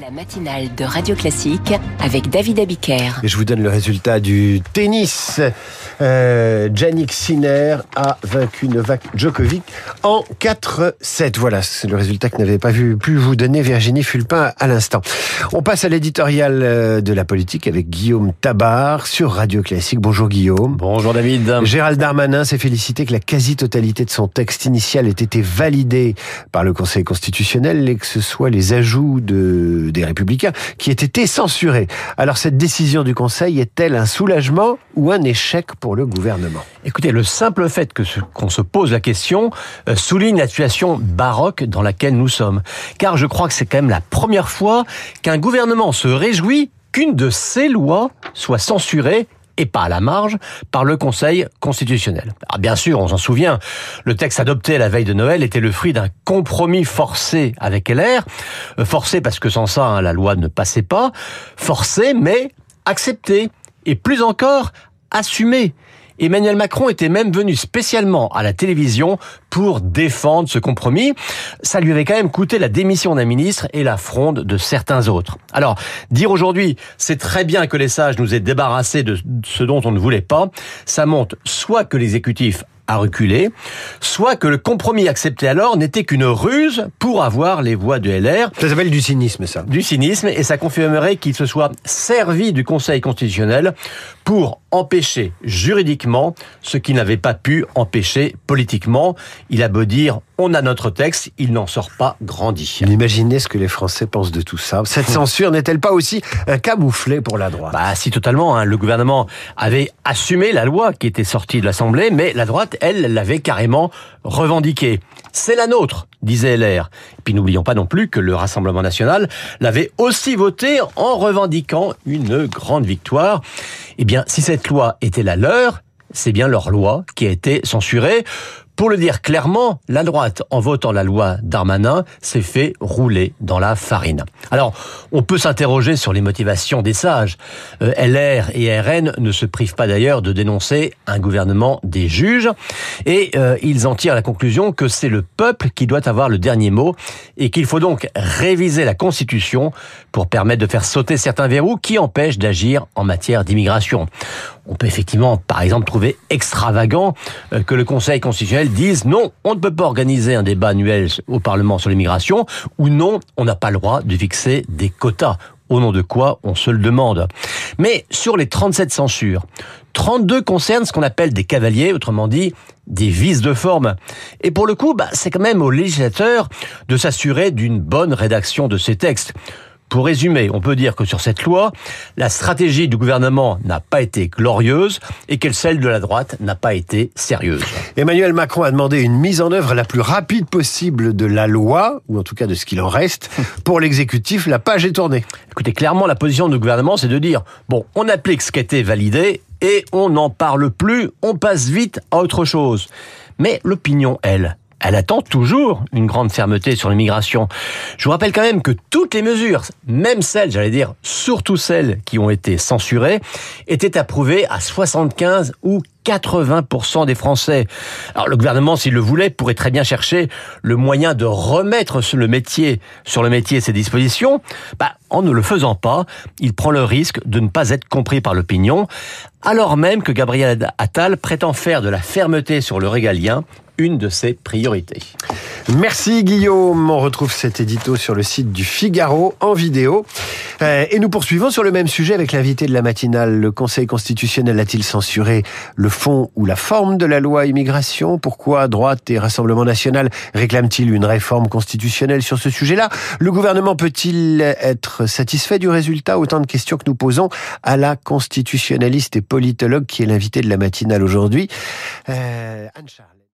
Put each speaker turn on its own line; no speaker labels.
La matinale de Radio Classique avec David Abiker.
Et je vous donne le résultat du tennis. Euh, Yannick Sinner a vaincu Novak Djokovic en 4-7. Voilà, c'est le résultat que n'avait pas vu, pu vous donner Virginie Fulpin à l'instant. On passe à l'éditorial euh, de la politique avec Guillaume Tabar sur Radio Classique. Bonjour Guillaume.
Bonjour David.
Gérald Darmanin s'est félicité que la quasi-totalité de son texte initial ait été validée par le Conseil constitutionnel et que ce soit les ajouts de des Républicains qui aient été censurés. Alors cette décision du Conseil est-elle un soulagement ou un échec pour le gouvernement?
Écoutez, le simple fait que qu'on se pose la question euh, souligne la situation baroque dans laquelle nous sommes. Car je crois que c'est quand même la première fois qu'un gouvernement se réjouit qu'une de ses lois soit censurée et pas à la marge par le Conseil constitutionnel. Ah, bien sûr, on s'en souvient, le texte adopté la veille de Noël était le fruit d'un compromis forcé avec LR, euh, forcé parce que sans ça, hein, la loi ne passait pas, forcé mais accepté, et plus encore, assumé. Emmanuel Macron était même venu spécialement à la télévision pour défendre ce compromis. Ça lui avait quand même coûté la démission d'un ministre et la fronde de certains autres. Alors, dire aujourd'hui, c'est très bien que les sages nous aient débarrassés de ce dont on ne voulait pas, ça montre soit que l'exécutif a reculé, soit que le compromis accepté alors n'était qu'une ruse pour avoir les voix de LR.
Ça s'appelle du cynisme, ça.
Du cynisme, et ça confirmerait qu'il se soit servi du Conseil constitutionnel pour empêcher juridiquement ce qu'il n'avait pas pu empêcher politiquement. Il a beau dire on a notre texte, il n'en sort pas grandi.
Imaginez ce que les Français pensent de tout ça. Cette censure n'est-elle pas aussi un camouflet pour la droite?
Bah si totalement. Hein. Le gouvernement avait assumé la loi qui était sortie de l'Assemblée, mais la droite, elle, l'avait carrément revendiquée. C'est la nôtre, disait LR. Et puis n'oublions pas non plus que le Rassemblement national l'avait aussi voté en revendiquant une grande victoire. Eh bien, si cette loi était la leur, c'est bien leur loi qui a été censurée. Pour le dire clairement, la droite, en votant la loi Darmanin, s'est fait rouler dans la farine. Alors, on peut s'interroger sur les motivations des sages. Euh, LR et RN ne se privent pas d'ailleurs de dénoncer un gouvernement des juges, et euh, ils en tirent la conclusion que c'est le peuple qui doit avoir le dernier mot, et qu'il faut donc réviser la Constitution pour permettre de faire sauter certains verrous qui empêchent d'agir en matière d'immigration. On peut effectivement, par exemple, trouver extravagant euh, que le Conseil constitutionnel dise non, on ne peut pas organiser un débat annuel au Parlement sur l'immigration, ou non, on n'a pas le droit de fixer des quotas. Au nom de quoi on se le demande. Mais sur les 37 censures, 32 concernent ce qu'on appelle des cavaliers, autrement dit des vices de forme. Et pour le coup, bah, c'est quand même au législateur de s'assurer d'une bonne rédaction de ces textes. Pour résumer, on peut dire que sur cette loi, la stratégie du gouvernement n'a pas été glorieuse et que celle de la droite n'a pas été sérieuse.
Emmanuel Macron a demandé une mise en œuvre la plus rapide possible de la loi, ou en tout cas de ce qu'il en reste. Pour l'exécutif, la page est tournée.
Écoutez, clairement, la position du gouvernement, c'est de dire, bon, on applique ce qui a été validé et on n'en parle plus, on passe vite à autre chose. Mais l'opinion, elle, elle attend toujours une grande fermeté sur l'immigration. Je vous rappelle quand même que toutes les mesures, même celles, j'allais dire, surtout celles qui ont été censurées, étaient approuvées à 75 ou 80% des Français. Alors le gouvernement, s'il le voulait, pourrait très bien chercher le moyen de remettre sur le métier, sur le métier ses dispositions. Bah, en ne le faisant pas, il prend le risque de ne pas être compris par l'opinion, alors même que Gabriel Attal prétend faire de la fermeté sur le régalien une de ses priorités.
Merci Guillaume. On retrouve cet édito sur le site du Figaro en vidéo. Euh, et nous poursuivons sur le même sujet avec l'invité de la matinale. Le Conseil constitutionnel a-t-il censuré le fond ou la forme de la loi immigration? Pourquoi droite et Rassemblement national réclament-ils une réforme constitutionnelle sur ce sujet-là? Le gouvernement peut-il être satisfait du résultat? Autant de questions que nous posons à la constitutionnaliste et politologue qui est l'invité de la matinale aujourd'hui. Euh, Anne Charles.